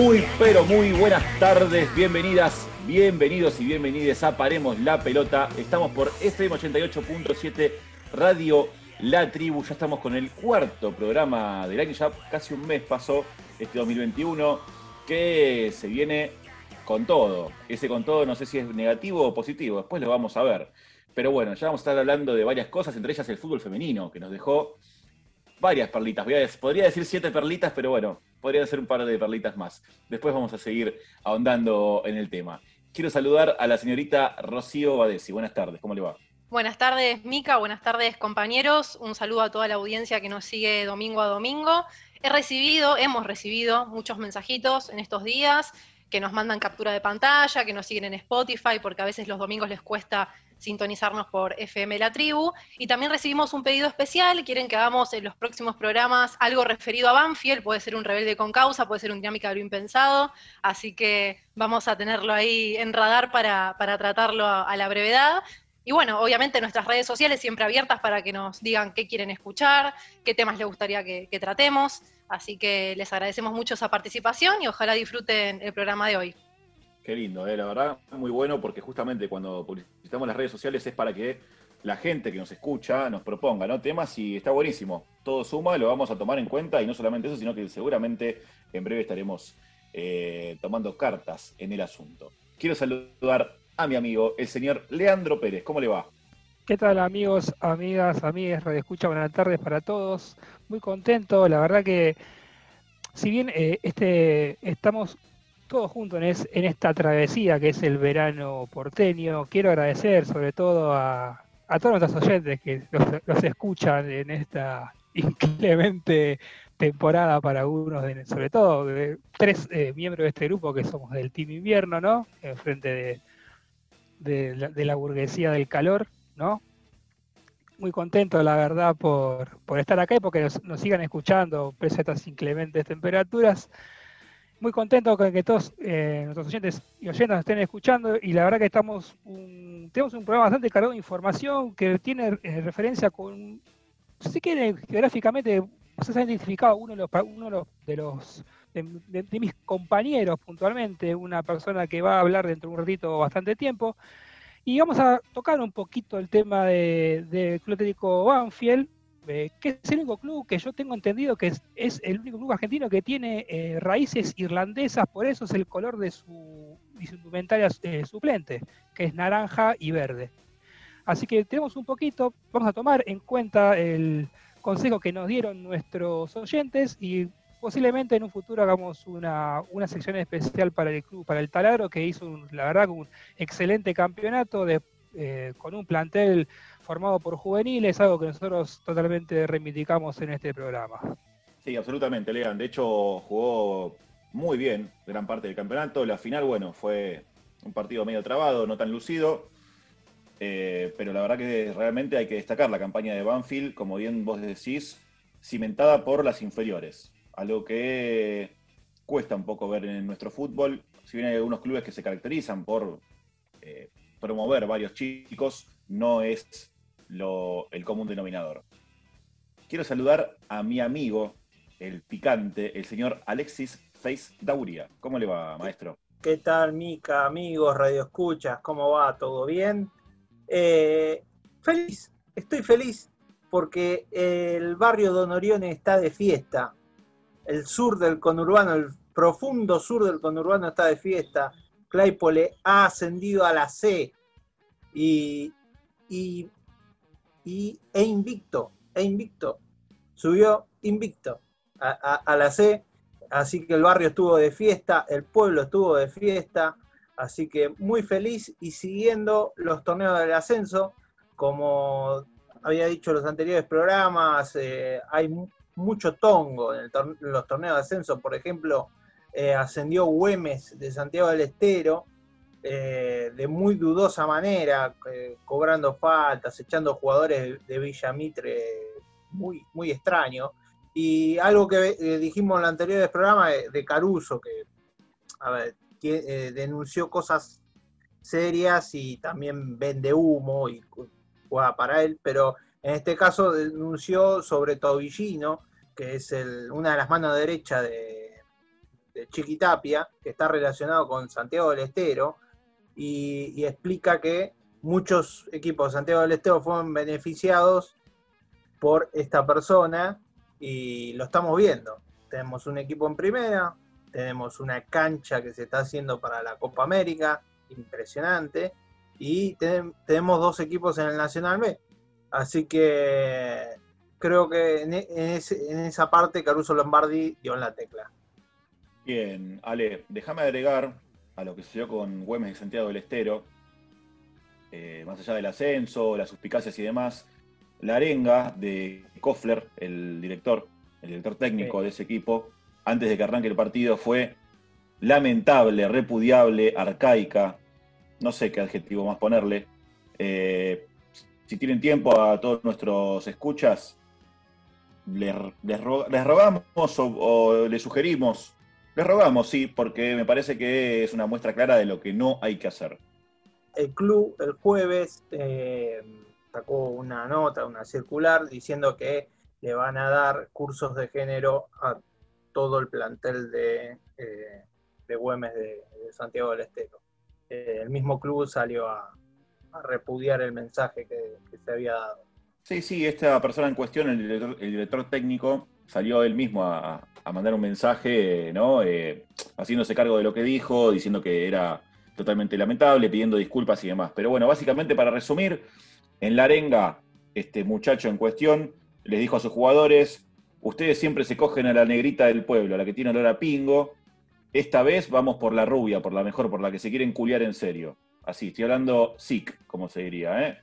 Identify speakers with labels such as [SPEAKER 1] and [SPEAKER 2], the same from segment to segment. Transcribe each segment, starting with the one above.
[SPEAKER 1] Muy, pero muy buenas tardes, bienvenidas, bienvenidos y bienvenidas a Paremos la Pelota. Estamos por FM 88.7 Radio La Tribu. Ya estamos con el cuarto programa del año, ya casi un mes pasó este 2021, que se viene con todo. Ese con todo no sé si es negativo o positivo, después lo vamos a ver. Pero bueno, ya vamos a estar hablando de varias cosas, entre ellas el fútbol femenino, que nos dejó varias perlitas. Podría decir siete perlitas, pero bueno, podría ser un par de perlitas más. Después vamos a seguir ahondando en el tema. Quiero saludar a la señorita Rocío Badesi. Buenas tardes, ¿cómo le va?
[SPEAKER 2] Buenas tardes, Mica. Buenas tardes, compañeros. Un saludo a toda la audiencia que nos sigue domingo a domingo. He recibido, hemos recibido muchos mensajitos en estos días que nos mandan captura de pantalla, que nos siguen en Spotify, porque a veces los domingos les cuesta sintonizarnos por FM La Tribu. Y también recibimos un pedido especial, quieren que hagamos en los próximos programas algo referido a Banfield, puede ser un rebelde con causa, puede ser un dinámica de lo impensado, así que vamos a tenerlo ahí en radar para, tratarlo a, la brevedad. Y bueno, obviamente nuestras redes sociales siempre abiertas para que nos digan qué quieren escuchar, qué temas les gustaría que, que tratemos. Así que les agradecemos mucho esa participación y ojalá disfruten el programa de hoy.
[SPEAKER 1] Qué lindo, eh, la verdad, muy bueno porque justamente cuando publicitamos las redes sociales es para que la gente que nos escucha nos proponga ¿no? temas y está buenísimo. Todo suma, lo vamos a tomar en cuenta y no solamente eso, sino que seguramente en breve estaremos eh, tomando cartas en el asunto. Quiero saludar a mi amigo, el señor Leandro Pérez. ¿Cómo le va?
[SPEAKER 3] ¿Qué tal amigos, amigas, amigas, Radio Escucha? Buenas tardes para todos. Muy contento, la verdad que si bien eh, este, estamos todos juntos en, esta travesía que es el verano porteño. Quiero agradecer sobre todo a, todos nuestros oyentes que los, escuchan en esta inclemente temporada para algunos, sobre todo de tres eh, miembros de este grupo que somos del Team Invierno, ¿no? En frente de, la, burguesía del calor, ¿no? Muy contento, la verdad, por, estar acá y porque nos, nos sigan escuchando pese a estas inclementes temperaturas muy contento con que todos eh, nuestros oyentes y oyentas estén escuchando y la verdad que estamos tenemos un programa bastante cargado de información que tiene eh, referencia con, si quiere geográficamente, se ha identificado uno de los, uno de, los de, mis compañeros puntualmente, una persona que va a hablar dentro de un ratito bastante tiempo. Y vamos a tocar un poquito el tema del de Club Banfield, eh, que es el único club que yo tengo entendido que es, el único club argentino que tiene eh, raíces irlandesas, por eso es el color de su, indumentaria eh, suplente, que es naranja y verde. Así que tenemos un poquito, vamos a tomar en cuenta el consejo que nos dieron nuestros oyentes y posiblemente en un futuro hagamos una, sección especial para el club, para el Taladro, que hizo, la verdad, un excelente campeonato de, con un plantel formado por juveniles, algo que nosotros totalmente reivindicamos en este programa.
[SPEAKER 1] Sí, absolutamente, Lean. De hecho, jugó muy bien gran parte del campeonato. La final, bueno, fue un partido medio trabado, no tan lucido. Eh, pero la verdad que realmente hay que destacar la campaña de Banfield, como bien vos decís, cimentada por las inferiores. Algo que cuesta un poco ver en nuestro fútbol. Si bien hay algunos clubes que se caracterizan por eh, promover varios chicos, no es el común denominador. Quiero saludar a mi amigo, el picante, el señor Alexis Face Dauria. ¿Cómo le va, maestro?
[SPEAKER 4] ¿Qué tal, Mica, amigos, Radio Escuchas? ¿Cómo va? ¿Todo bien? Eh, feliz, estoy feliz porque el barrio Don Orione está de fiesta. El sur del conurbano, el profundo sur del conurbano está de fiesta. Claypole ha ascendido a la C y, y y, e invicto, e invicto. Subió invicto a, la C, así que el barrio estuvo de fiesta, el pueblo estuvo de fiesta, así que muy feliz y siguiendo los torneos del ascenso, como había dicho en los anteriores programas, eh, hay mucho tongo en, los torneos de ascenso, por ejemplo, eh, ascendió Güemes de Santiago del Estero, eh, de muy dudosa manera, eh, cobrando faltas, echando jugadores de, Villamitre muy, muy extraño. Y algo que eh, dijimos en el anterior programa de, Caruso, que, denunció cosas serias y también vende humo y juega para él, pero en este caso denunció sobre Tobillino, que es una de las manos derechas de, de Chiquitapia, que está relacionado con Santiago del Estero, y, explica que muchos equipos de Santiago del Estero fueron beneficiados por esta persona y lo estamos viendo. Tenemos un equipo en primera, tenemos una cancha que se está haciendo para la Copa América, impresionante, y tenemos dos equipos en el Nacional B. Así que creo que en, esa parte Caruso Lombardi dio en la tecla.
[SPEAKER 1] Bien, Ale, déjame agregar a lo que sucedió con Güemes de Santiago del Estero, eh, más allá del ascenso, las suspicacias y demás, la arenga de Kofler, el director, el director técnico de ese equipo, antes de que arranque el partido fue lamentable, repudiable, arcaica, no sé qué adjetivo más ponerle. Eh, si tienen tiempo a todos nuestros escuchas, les, rogamos o, les sugerimos, les rogamos, sí, porque me parece que es una muestra clara de lo que no hay que hacer.
[SPEAKER 4] El club el jueves eh, sacó una nota, una circular, diciendo que le van a dar cursos de género a todo el plantel de, eh, de Güemes de, Santiago del Estero. Eh, el mismo club salió a, repudiar el mensaje que, se había dado.
[SPEAKER 1] Sí, sí, esta persona en cuestión, el director, técnico, salió él mismo a, mandar un mensaje, ¿no? Eh, haciéndose cargo de lo que dijo, diciendo que era totalmente lamentable, pidiendo disculpas y demás. Pero bueno, básicamente para resumir, en la arenga, este muchacho en cuestión les dijo a sus jugadores, ustedes siempre se cogen a la negrita del pueblo, a la que tiene olor a pingo. Esta vez vamos por la rubia, por la mejor, por la que se quieren culiar en serio. Así, estoy hablando sick, como se diría, ¿eh?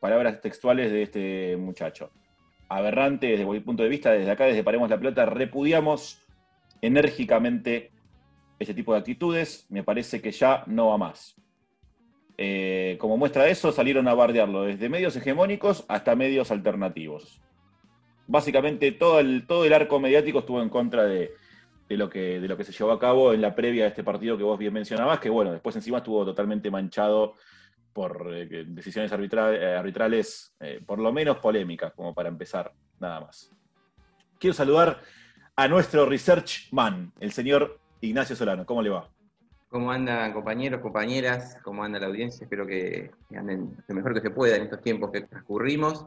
[SPEAKER 1] Palabras textuales de este muchacho. Aberrante desde mi punto de vista, desde acá, desde Paremos la Pelota, repudiamos enérgicamente ese tipo de actitudes. Me parece que ya no va más. Eh, como muestra de eso, salieron a bardearlo desde medios hegemónicos hasta medios alternativos básicamente todo el, todo el arco mediático estuvo en contra de, lo que, de lo que se llevó a cabo en la previa de este partido que vos bien mencionabas, que bueno, después encima estuvo totalmente manchado por eh, decisiones eh, arbitrales, eh, por lo menos polémicas, como para empezar, nada más. Quiero saludar a nuestro research man, el señor Ignacio Solano. ¿Cómo le va?
[SPEAKER 5] ¿Cómo andan compañeros, compañeras? ¿Cómo anda la audiencia? Espero que anden lo mejor que se pueda en estos tiempos que transcurrimos.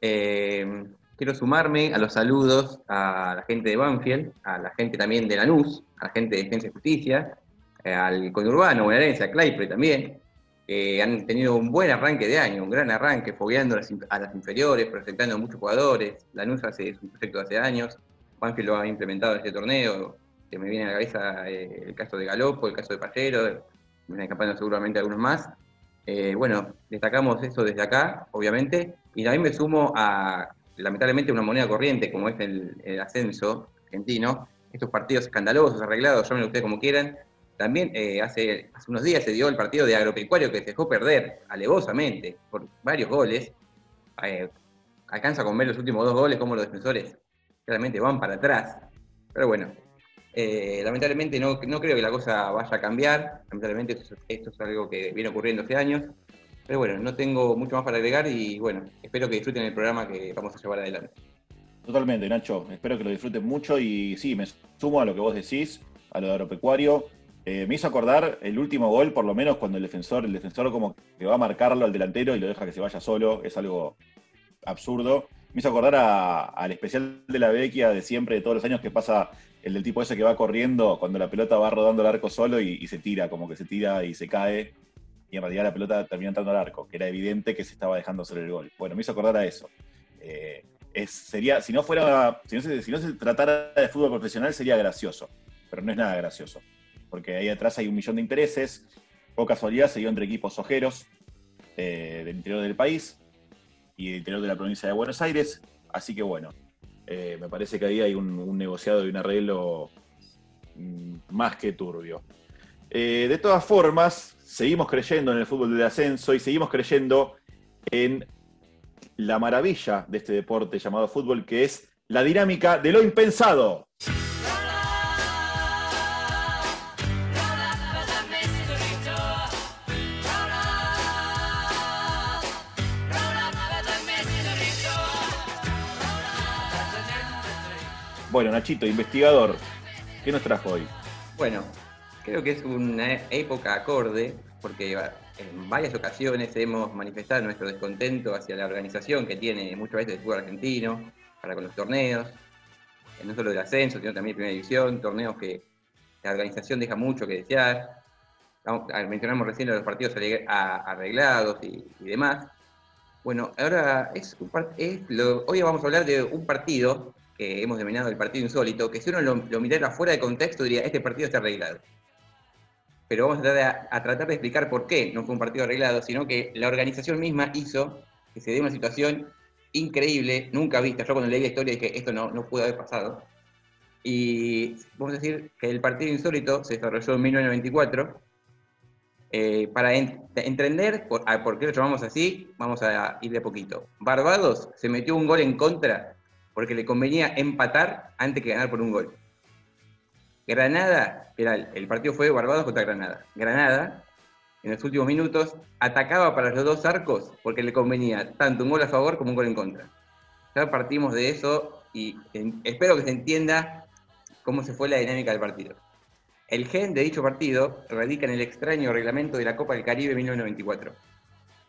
[SPEAKER 5] Quiero sumarme a los saludos a la gente de Banfield, a la gente también de Lanús, a la gente de Defensa y Justicia, al conurbano bonaerense, a Claypre también, han tenido un buen arranque de año, un gran arranque, fogueando a las inferiores, presentando a muchos jugadores. Lanús hace un proyecto de hace años, Banfield lo ha implementado en este torneo, que me viene a la cabeza eh, el caso de Galopo, el caso de Pallero, me están escapando seguramente algunos más. Eh, bueno, destacamos eso desde acá, obviamente, y también me sumo a lamentablemente una moneda corriente como es el, ascenso argentino, estos partidos escandalosos, arreglados, llamen ustedes como quieran. También eh, hace, unos días se dio el partido de agropecuario que se dejó perder alevosamente por varios goles. Eh, alcanza con ver los últimos dos goles como los defensores realmente van para atrás. Pero bueno, eh, lamentablemente no, no, creo que la cosa vaya a cambiar. Lamentablemente esto, esto es algo que viene ocurriendo hace años. Pero bueno, no tengo mucho más para agregar y bueno, espero que disfruten el programa que vamos a llevar adelante.
[SPEAKER 1] Totalmente, Nacho. Espero que lo disfruten mucho y sí, me sumo a lo que vos decís, a lo de agropecuario. Eh, me hizo acordar el último gol, por lo menos cuando el defensor, el defensor como que va a marcarlo al delantero y lo deja que se vaya solo, es algo absurdo. Me hizo acordar al especial de la Vecchia de siempre, de todos los años, que pasa el del tipo ese que va corriendo cuando la pelota va rodando el arco solo y se tira, como que se tira y se cae y en realidad la pelota terminó entrando al arco, que era evidente que se estaba dejando hacer el gol. Bueno, me hizo acordar a eso. Eh, es, sería, si no fuera, si no, se, tratara de fútbol profesional sería gracioso, pero no es nada gracioso, porque ahí atrás hay un millón de intereses, o casualidad se dio entre equipos ojeros eh, del interior del país y del interior de la provincia de Buenos Aires, así que bueno, eh, me parece que ahí hay un, negociado y un arreglo mm, más que turbio. de todas formas, seguimos creyendo en el fútbol de ascenso y seguimos creyendo en la maravilla de este deporte llamado fútbol, que es la dinámica de lo impensado. Bueno, Nachito, investigador, ¿qué nos trajo hoy?
[SPEAKER 5] Bueno, creo que es una época acorde, porque en varias ocasiones hemos manifestado nuestro descontento hacia la organización que tiene muchas veces el fútbol argentino para con los torneos, eh, no solo del ascenso, sino también de primera división, torneos que la organización deja mucho que desear. Mencionamos recién los partidos arreglados y, demás. Bueno, ahora es, hoy vamos a hablar de un partido hemos denominado el partido insólito, que si uno lo, mirara fuera de contexto diría, este partido está arreglado pero vamos a tratar, de, explicar por qué no fue un partido arreglado, sino que la organización misma hizo que se dé una situación increíble, nunca vista. Yo cuando leí la historia dije, esto no, no pudo haber pasado. Y vamos a decir que el partido insólito se desarrolló en 1994. Eh, para entender por, por, qué lo llamamos así, vamos a ir de poquito. Barbados se metió un gol en contra porque le convenía empatar antes que ganar por un gol. Granada, era el, partido fue Barbados contra Granada. Granada, en los últimos minutos, atacaba para los dos arcos porque le convenía tanto un gol a favor como un gol en contra. Ya partimos de eso y espero que se entienda cómo se fue la dinámica del partido. El gen de dicho partido radica en el extraño reglamento de la Copa del Caribe 1994.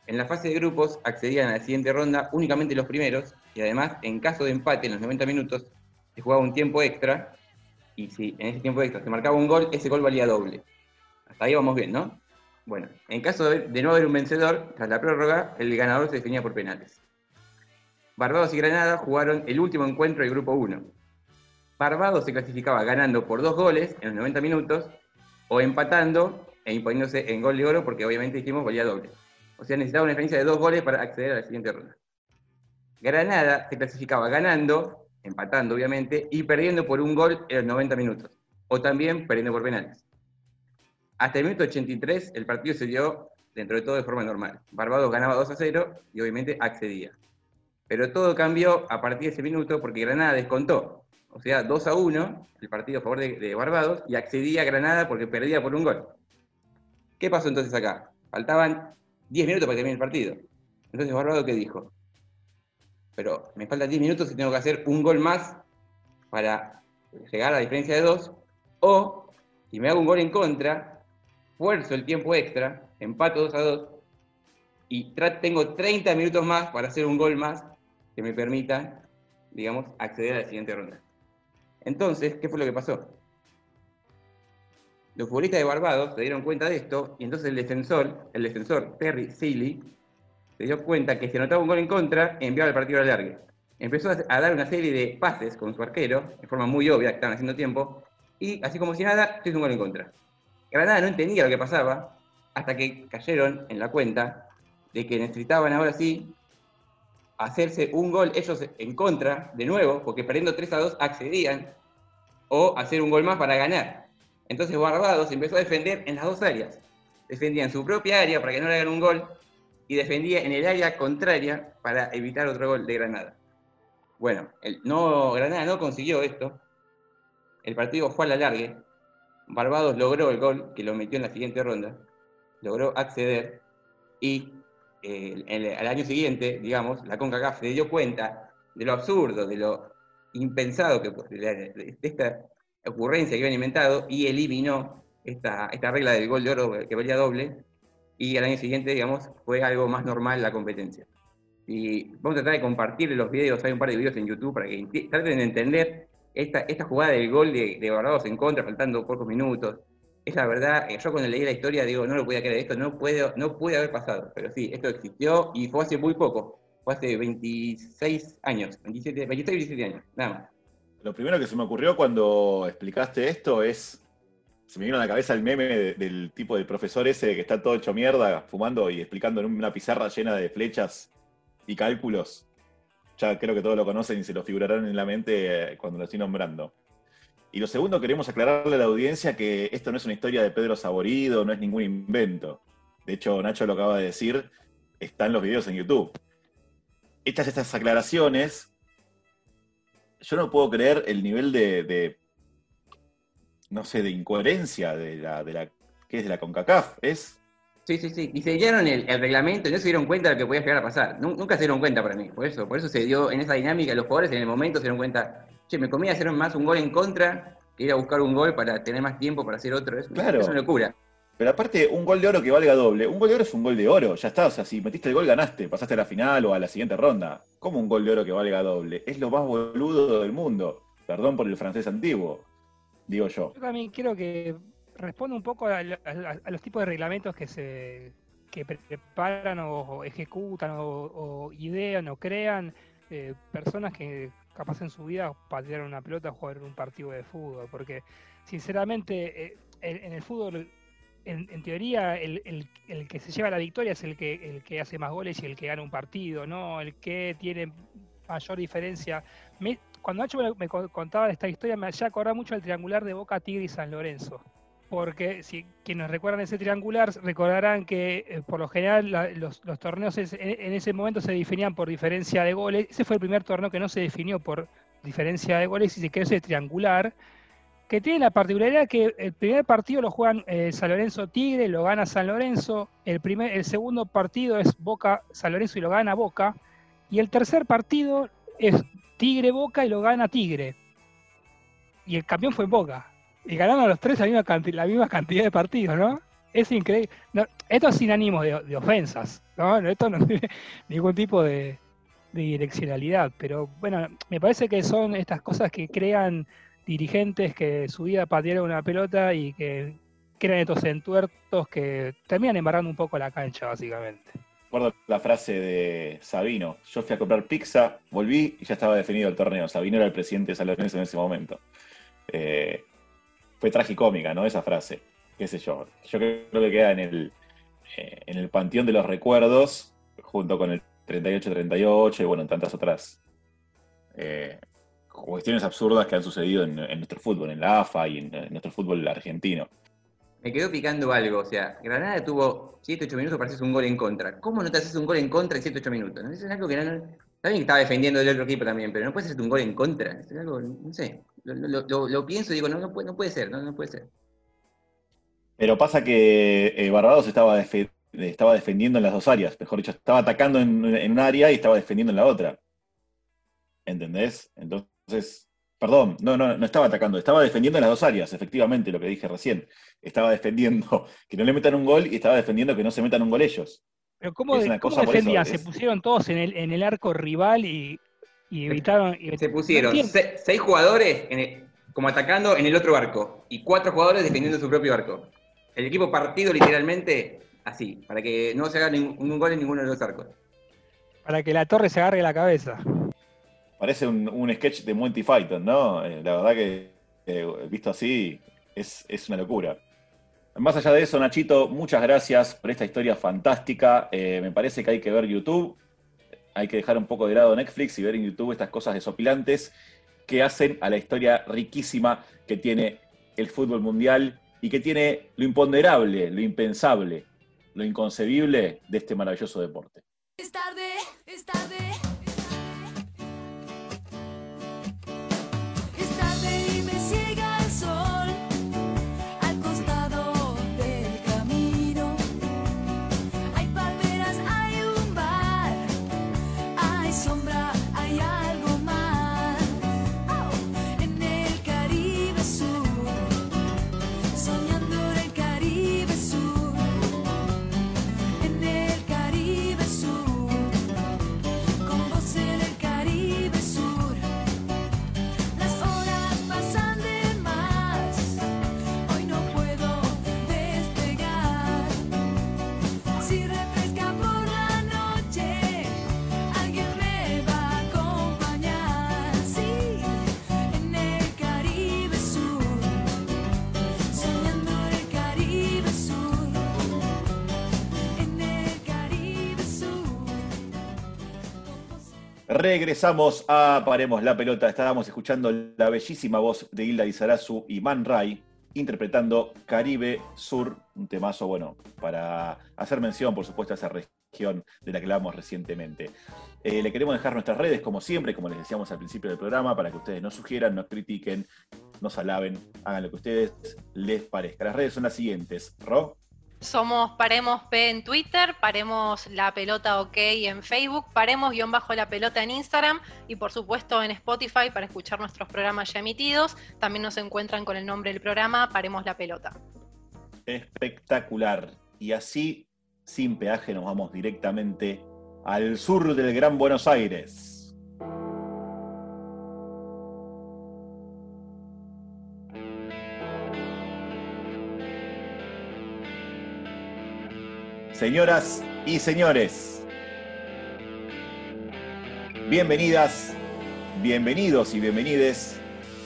[SPEAKER 5] En la fase de grupos accedían a la siguiente ronda únicamente los primeros y además, en caso de empate en los 90 minutos, se jugaba un tiempo extra y si en ese tiempo extra se marcaba un gol, ese gol valía doble. Hasta ahí vamos bien, ¿no? Bueno, en caso de, no haber un vencedor, tras la prórroga, el ganador se definía por penales. Barbados y Granada jugaron el último encuentro del grupo 1. Barbados se clasificaba ganando por dos goles en los 90 minutos o empatando e imponiéndose en gol de oro porque obviamente dijimos valía doble. O sea, necesitaba una diferencia de dos goles para acceder a la siguiente ronda. Granada se clasificaba ganando empatando obviamente, y perdiendo por un gol en los 90 minutos, o también perdiendo por penales. Hasta el minuto 83 el partido se dio dentro de todo de forma normal. Barbados ganaba 2 a 0 y obviamente accedía. Pero todo cambió a partir de ese minuto porque Granada descontó. O sea, 2 a 1 el partido a favor de, Barbados y accedía a Granada porque perdía por un gol. ¿Qué pasó entonces acá? Faltaban 10 minutos para terminar el partido. Entonces Barbados, ¿qué dijo? pero me faltan 10 minutos y tengo que hacer un gol más para llegar a la diferencia de 2, o si me hago un gol en contra, fuerzo el tiempo extra, empato 2 a 2, y tengo 30 minutos más para hacer un gol más que me permita, digamos, acceder a la siguiente ronda. Entonces, ¿qué fue lo que pasó? Los futbolistas de Barbados se dieron cuenta de esto y entonces el defensor, el defensor Terry Seeley, se dio cuenta que si anotaba un gol en contra, enviaba el partido al largue. Empezó a dar una serie de pases con su arquero, de forma muy obvia, que estaban haciendo tiempo, y así como si nada, se hizo un gol en contra. Granada no entendía lo que pasaba, hasta que cayeron en la cuenta de que necesitaban ahora sí hacerse un gol ellos en contra, de nuevo, porque perdiendo 3 a 2 accedían, o hacer un gol más para ganar. Entonces Barbados empezó a defender en las dos áreas. Defendían su propia área para que no le hagan un gol, y defendía en el área contraria para evitar otro gol de Granada. Bueno, no, Granada no consiguió esto. El partido fue a la largue. Barbados logró el gol, que lo metió en la siguiente ronda. Logró acceder. Y eh, al año siguiente, digamos, la CONCACAF se dio cuenta de lo absurdo, de lo impensado que, de, esta ocurrencia que habían inventado y eliminó esta, esta regla del gol de oro que valía doble y al año siguiente, digamos, fue algo más normal la competencia. Y vamos a tratar de compartir los videos, hay un par de videos en YouTube para que traten de entender esta, esta jugada del gol de, de Barbados en contra, faltando pocos minutos. Es la verdad, eh, yo cuando leí la historia digo, no lo podía creer, esto no puede, no puede haber pasado, pero sí, esto existió y fue hace muy poco, fue hace 26 años, 27, 26, 27 años, nada más.
[SPEAKER 1] Lo primero que se me ocurrió cuando explicaste esto es se me vino a la cabeza el meme del tipo del profesor ese que está todo hecho mierda, fumando y explicando en una pizarra llena de flechas y cálculos. Ya creo que todos lo conocen y se lo figurarán en la mente eh, cuando lo estoy nombrando. Y lo segundo, queremos aclararle a la audiencia que esto no es una historia de Pedro Saborido, no es ningún invento. De hecho, Nacho lo acaba de decir, están los videos en YouTube. Hechas estas aclaraciones, yo no puedo creer el nivel de no sé, de incoherencia de la, de la que es de la CONCACAF, ¿es?
[SPEAKER 5] Sí, sí, sí. Y se dieron el, reglamento y no se dieron cuenta de lo que podía llegar a pasar. Nunca se dieron cuenta para mí. Por eso, por eso se dio en esa dinámica, los jugadores en el momento se dieron cuenta, che, me conviene hacer más un gol en contra que ir a buscar un gol para tener más tiempo para hacer otro. Es,
[SPEAKER 1] Claro.
[SPEAKER 5] es una locura.
[SPEAKER 1] Pero aparte, un gol de oro que valga doble. Un gol de oro es un gol de oro. Ya está. O sea, si metiste el gol, ganaste. Pasaste a la final o a la siguiente ronda. ¿Cómo un gol de oro que valga doble? Es lo más boludo del mundo. Perdón por el francés antiguo. Digo yo.
[SPEAKER 3] Yo también quiero que responda un poco a, a- los tipos de reglamentos que se que pre- preparan o, ejecutan o, idean o crean eh, personas que capaz en su vida patearon una pelota o jugaron un partido de fútbol. Porque, sinceramente, eh, en el fútbol, en, teoría, el, el- que se lleva la victoria es el que, el que hace más goles y el que gana un partido, ¿no? El que tiene mayor diferencia. Cuando Nacho me, me co- contaba esta historia, me hacía acordar mucho al triangular de Boca Tigre y San Lorenzo. Porque si quienes recuerdan ese triangular recordarán que eh, por lo general los, torneos en ese momento se definían por diferencia de goles. Ese fue el primer torneo que no se definió por diferencia de goles y se quedó ese triangular. Que tiene la particularidad que el primer partido lo juegan eh, San Lorenzo Tigre, lo gana San Lorenzo. El, primer, el segundo partido es Boca San Lorenzo y lo gana Boca. Y el tercer partido es Tigre Boca y lo gana Tigre. Y el campeón fue Boca. Y ganaron los tres la misma, canti- la misma cantidad de partidos, ¿no? Es increíble. Esto es sin ánimo de, ofensas. No, Esto no tiene ningún tipo de, de direccionalidad. Pero bueno, me parece que son estas cosas que crean dirigentes que su vida patearon una pelota y que crean estos entuertos que terminan embarrando un poco la cancha, básicamente.
[SPEAKER 1] Recuerdo la frase de Sabino. Yo fui a comprar pizza, volví y ya estaba definido el torneo. Sabino era el presidente de San en ese momento. Eh, fue tragicómica, ¿no? Esa frase. Qué sé yo. Yo creo que queda en el, eh, en el panteón de los recuerdos, junto con el 38-38 y bueno, tantas otras eh, cuestiones absurdas que han sucedido en, en nuestro fútbol, en la AFA y en, en nuestro fútbol argentino.
[SPEAKER 5] Me quedó picando algo, o sea, Granada tuvo 7-8 minutos para hacerse un gol en contra. ¿Cómo no te haces un gol en contra en 7-8 minutos? ¿No? Es algo que no, no- Está bien que estaba defendiendo del otro equipo también, pero no puedes hacerte un gol en contra. Es algo, no sé. Lo, lo- lo- lo pienso y digo, no, no puede, no puede ser, no, no puede ser.
[SPEAKER 1] Pero pasa que eh, Barbados estaba defendiendo en las dos áreas, mejor dicho, estaba atacando en, en un área y estaba defendiendo en la otra. ¿Entendés? Entonces, perdón, no, no, no estaba atacando, estaba defendiendo en las dos áreas, efectivamente, lo que dije recién. Estaba defendiendo que no le metan un gol y estaba defendiendo que no se metan un gol ellos.
[SPEAKER 3] Pero ¿cómo,
[SPEAKER 1] Es
[SPEAKER 3] de-
[SPEAKER 1] una
[SPEAKER 3] cómo
[SPEAKER 1] cosa por eso,
[SPEAKER 3] defendían? Se
[SPEAKER 1] es-
[SPEAKER 3] pusieron todos en el, en el arco rival y, y evitaron... y-
[SPEAKER 5] Se pusieron
[SPEAKER 3] No entiendo.
[SPEAKER 5] se- seis jugadores en el- como atacando en el otro arco y cuatro jugadores defendiendo su propio arco. El equipo partido literalmente así, para que no se haga ningún gol en ninguno de los arcos.
[SPEAKER 3] Para que la torre se agarre la cabeza.
[SPEAKER 1] Parece un, sketch de Monty Python, ¿no? Eh, la verdad que, eh, visto así, es, es una locura. Más allá de eso, Nachito, muchas gracias por esta historia fantástica. Eh, me parece que hay que ver YouTube. Hay que dejar un poco de lado Netflix y ver en YouTube estas cosas desopilantes que hacen a la historia riquísima que tiene el fútbol mundial y que tiene lo imponderable, lo impensable, lo inconcebible de este maravilloso deporte.
[SPEAKER 6] Es tarde, es tarde.
[SPEAKER 1] Regresamos a Paremos la Pelota. Estábamos escuchando la bellísima voz de Hilda Izarazu y Man Ray interpretando Caribe Sur, un temazo, bueno, para hacer mención, por supuesto, a esa región de la que hablamos recientemente. Eh, le queremos dejar nuestras redes, como siempre, como les decíamos al principio del programa, para que ustedes nos sugieran, nos critiquen, nos alaben, hagan lo que ustedes les parezca. Las redes son las siguientes. Ro,
[SPEAKER 2] Somos Paremos P en Twitter, Paremos la pelota OK en Facebook, Paremos guion bajo la pelota en Instagram y por supuesto en Spotify para escuchar nuestros programas ya emitidos. También nos encuentran con el nombre del programa Paremos la pelota.
[SPEAKER 1] Espectacular. Y así, sin peaje, nos vamos directamente al sur del Gran Buenos Aires. Señoras y señores, bienvenidas, bienvenidos y bienvenides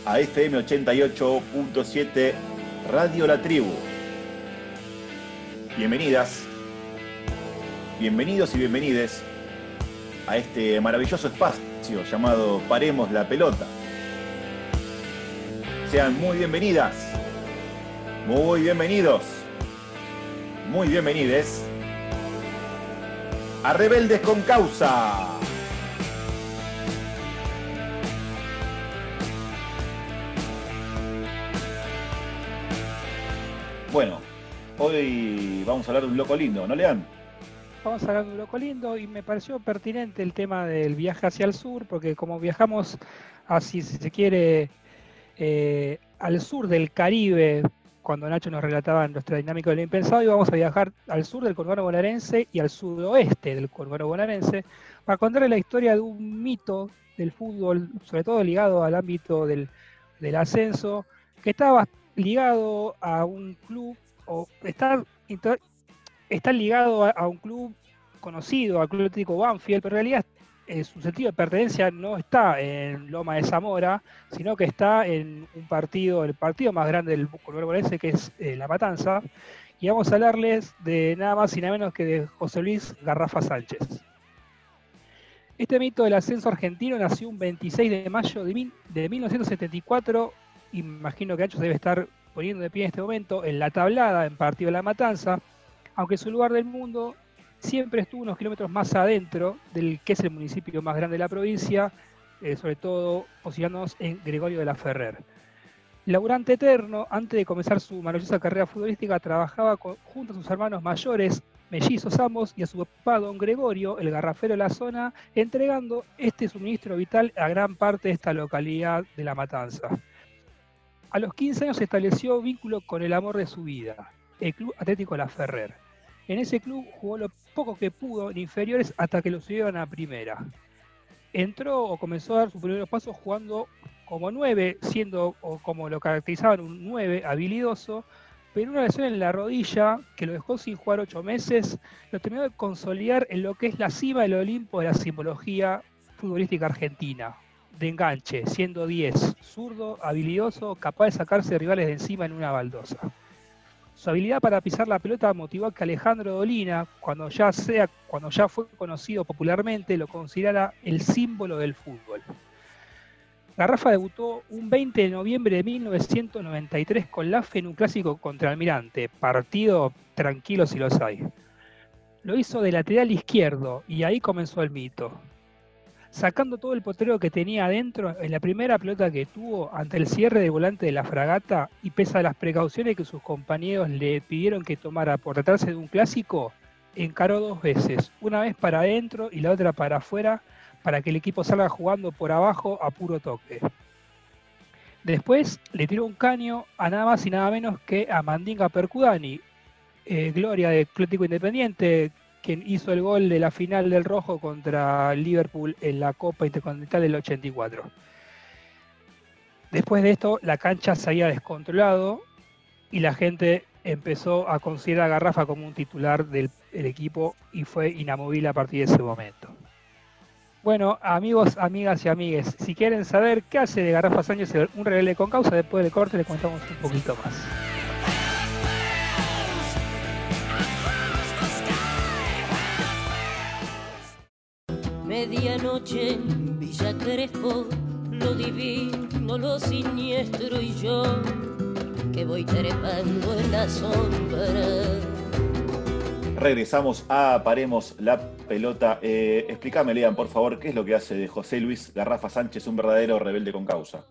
[SPEAKER 1] a FM 88.7 Radio La Tribu. Bienvenidas, bienvenidos y bienvenides a este maravilloso espacio llamado Paremos la Pelota. Sean muy bienvenidas, muy bienvenidos, muy bienvenides a Rebeldes con Causa. Bueno, hoy vamos a hablar de un loco lindo, ¿no, Lean?
[SPEAKER 3] Vamos a hablar de un loco lindo y me pareció pertinente el tema del viaje hacia el sur, porque como viajamos así, si se quiere, eh, al sur del Caribe, cuando Nacho nos relataba nuestra dinámica de lo impensado, y vamos a viajar al sur del conurbano bonaerense y al sudoeste del conurbano bonaerense para contarle la historia de un mito del fútbol, sobre todo ligado al ámbito del, ascenso, que estaba ligado a un club, o está, está ligado a, a un club conocido, al Club Atlético Banfield, pero en realidad su sentido de pertenencia no está en Loma de Zamora, sino que está en un partido, el partido más grande del conurbano bonaerense, que es eh, La Matanza, y vamos a hablarles de nada más y nada menos que de José Luis Garrafa Sánchez. Este mito del ascenso argentino nació un 26 de mayo de, mil- de 1974. Imagino que se debe estar poniendo de pie en este momento en la tablada en Partido de la Matanza, aunque su lugar del mundo siempre estuvo unos kilómetros más adentro del que es el municipio más grande de la provincia, eh, sobre todo posicionándonos en Gregorio de la Ferrer. Laburante eterno, antes de comenzar su maravillosa carrera futbolística, trabajaba junto a sus hermanos mayores, mellizos ambos, y a su papá don Gregorio, el garrafero de la zona, entregando este suministro vital a gran parte de esta localidad de La Matanza. A los 15 años se estableció vínculo con el amor de su vida, el Club Atlético La Ferrer. En ese club jugó lo poco que pudo en inferiores hasta que lo subieron a primera. Entró o comenzó a dar sus primeros pasos jugando como 9, siendo o como lo caracterizaban un 9 habilidoso, pero una lesión en la rodilla que lo dejó sin jugar 8 meses, lo terminó de consolidar en lo que es la cima del Olimpo de la simbología futbolística argentina, de enganche, siendo 10, zurdo, habilidoso, capaz de sacarse rivales de encima en una baldosa. Su habilidad para pisar la pelota motivó a que Alejandro Dolina, cuando ya, sea, cuando ya fue conocido popularmente, lo considerara el símbolo del fútbol. Garrafa debutó un 20 de noviembre de 1993 con la FE en un clásico contra Almirante, partido tranquilo si los hay. Lo hizo de lateral izquierdo y ahí comenzó el mito. Sacando todo el potrero que tenía adentro, en la primera pelota que tuvo ante el cierre del volante de la fragata y pese a las precauciones que sus compañeros le pidieron que tomara por tratarse de un clásico, encaró dos veces, una vez para adentro y la otra para afuera, para que el equipo salga jugando por abajo a puro toque. Después le tiró un caño a nada más y nada menos que a Mandinga Percudani, eh, gloria de Atlético Independiente, quien hizo el gol de la final del Rojo contra Liverpool en la Copa Intercontinental del 84. Después de esto, la cancha se había descontrolado y la gente empezó a considerar a Garrafa como un titular del, equipo y fue inamovible a partir de ese momento. Bueno, amigos, amigas y amigues, si quieren saber qué hace de Garrafa Sánchez un rebelde con causa, después del corte les contamos un poquito más.
[SPEAKER 7] Medianoche en Villa Crespo, lo divino, lo siniestro y yo, que voy trepando en la sombra.
[SPEAKER 1] Regresamos a Paremos la pelota. Eh, explícame, Lean, por favor, qué es lo que hace de José Luis Garrafa Sánchez un verdadero rebelde con causa.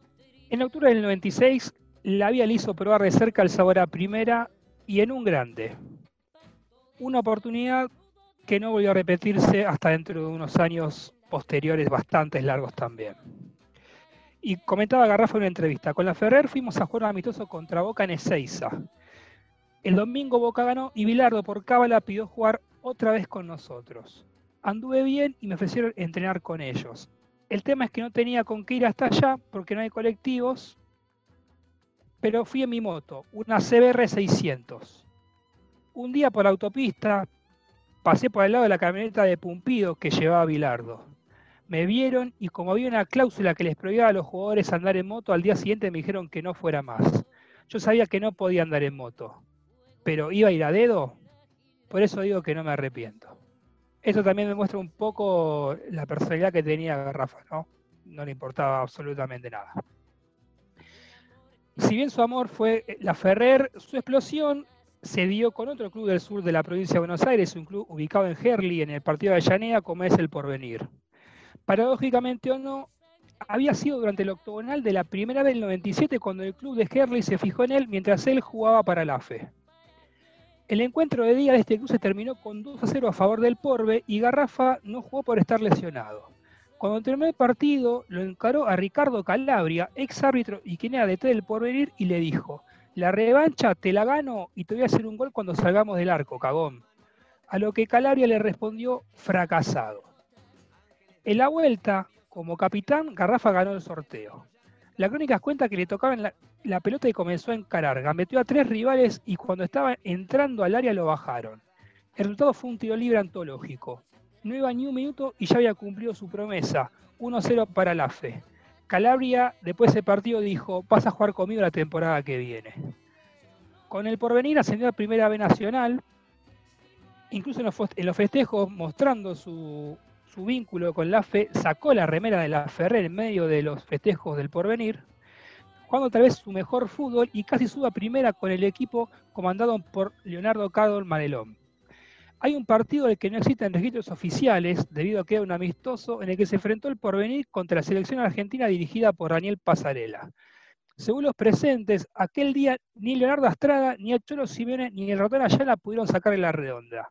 [SPEAKER 3] En octubre del 96, la vía le hizo probar de cerca el sabor a primera y en un grande. una oportunidad que no volvió a repetirse hasta dentro de unos años posteriores bastante largos también. Y comentaba Garrafa en una entrevista, con la Ferrer fuimos a jugar un amistoso contra Boca en Ezeiza. El domingo Boca ganó y Bilardo por cábala pidió jugar otra vez con nosotros. Anduve bien y me ofrecieron entrenar con ellos. El tema es que no tenía con qué ir hasta allá porque no hay colectivos, pero fui en mi moto, una CBR 600. Un día por la autopista pasé por el lado de la camioneta de Pumpido que llevaba Bilardo. Me vieron y como había una cláusula que les prohibía a los jugadores andar en moto, al día siguiente me dijeron que no fuera más. Yo sabía que no podía andar en moto, pero iba a ir a dedo, por eso digo que no me arrepiento. Eso también me muestra un poco la personalidad que tenía Garrafa, ¿no? No le importaba absolutamente nada. Si bien su amor fue la Ferrer, su explosión se dio con otro club del sur de la provincia de Buenos Aires, un club ubicado en Herli, en el partido de Llanea, como es el Porvenir. Paradójicamente o no, había sido durante el octogonal de la primera vez del 97 cuando el club de Herli se fijó en él mientras él jugaba para la FE. El encuentro de día de este club se terminó con 2 a 0 a favor del Porve y Garrafa no jugó por estar lesionado. Cuando terminó el partido, lo encaró a Ricardo Calabria, ex árbitro y quien era DT del Porvenir, y le dijo: La revancha te la gano y te voy a hacer un gol cuando salgamos del arco, cagón. A lo que Calabria le respondió: fracasado. En la vuelta, como capitán, Garrafa ganó el sorteo. La crónica cuenta que le tocaban la, la pelota y comenzó a encarar. Gambeteó a tres rivales y cuando estaba entrando al área lo bajaron. El resultado fue un tiro libre antológico. No iba ni un minuto y ya había cumplido su promesa. 1-0 para la fe. Calabria, después de ese partido, dijo: Vas a jugar conmigo la temporada que viene. Con el porvenir ascendió a Primera B Nacional. Incluso en los, festejos, mostrando su, su vínculo con la fe, sacó la remera de la Ferrer en medio de los festejos del porvenir jugando tal vez su mejor fútbol y casi suba primera con el equipo comandado por Leonardo Cardol Manelón. Hay un partido en el que no existen registros oficiales, debido a que era un amistoso, en el que se enfrentó el porvenir contra la selección argentina dirigida por Daniel Pasarela. Según los presentes, aquel día ni Leonardo Astrada, ni el Cholo Simeone, ni el ratón Ayala pudieron sacarle la redonda.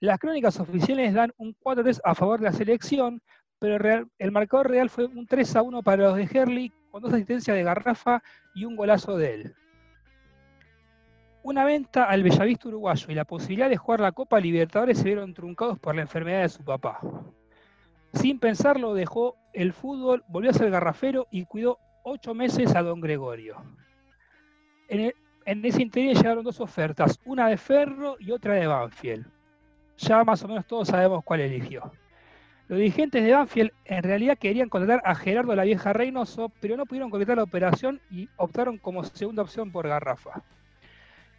[SPEAKER 3] Las crónicas oficiales dan un 4-3 a favor de la selección, pero el, el marcador real fue un 3-1 para los de Herli, con dos asistencias de Garrafa y un golazo de él. Una venta al Bellavista uruguayo y la posibilidad de jugar la Copa Libertadores se vieron truncados por la enfermedad de su papá. Sin pensarlo, dejó el fútbol, volvió a ser garrafero y cuidó ocho meses a don Gregorio. En, en ese interín llegaron dos ofertas, una de Ferro y otra de Banfield. Ya más o menos todos sabemos cuál eligió. Los dirigentes de Banfield en realidad querían contratar a Gerardo la Vieja Reynoso, pero no pudieron concretar la operación y optaron como segunda opción por Garrafa.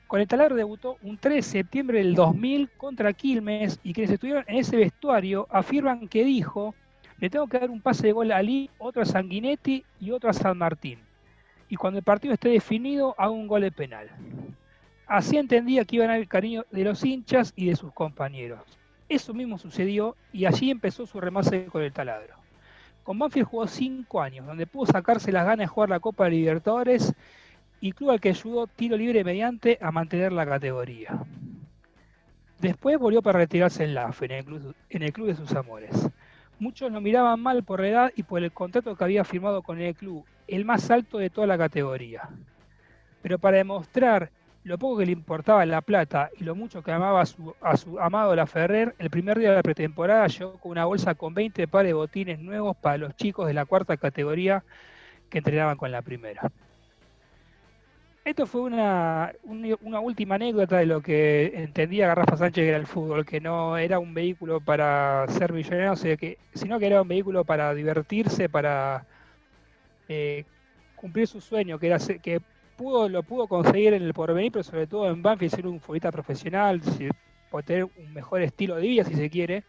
[SPEAKER 3] Con el taladro debutó un 3 de septiembre del 2000 contra Quilmes y quienes estuvieron en ese vestuario afirman que dijo, le tengo que dar un pase de gol a Ali, otro a Sanguinetti y otro a San Martín. Y cuando el partido esté definido, hago un gol de penal. Así entendía que iban a haber el cariño de los hinchas y de sus compañeros. Eso mismo sucedió y allí empezó su remase con el taladro. Con Banfield jugó cinco años, donde pudo sacarse las ganas de jugar la Copa de Libertadores y club al que ayudó tiro libre mediante a mantener la categoría. Después volvió para retirarse en la en el club, en el club de sus amores. Muchos lo miraban mal por la edad y por el contrato que había firmado con el club, el más alto de toda la categoría. Pero para demostrar lo poco que le importaba la plata y lo mucho que amaba a su, a su amado La Ferrer, el primer día de la pretemporada llegó con una bolsa con 20 pares de botines nuevos para los chicos de la cuarta categoría que entrenaban con la primera. Esto fue una, un- una última anécdota de lo que entendía Garrafa Sánchez que era el fútbol, que no era un vehículo para ser millonario, sino que, era un vehículo para divertirse, para eh, cumplir su sueño, que era que pudo, lo pudo conseguir en el porvenir, pero sobre todo en Banfield ser un futbolista profesional, si- poder tener un mejor estilo de vida si se quiere.